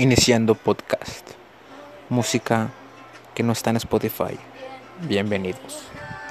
Iniciando podcast. Música que no está en Spotify. Bienvenidos.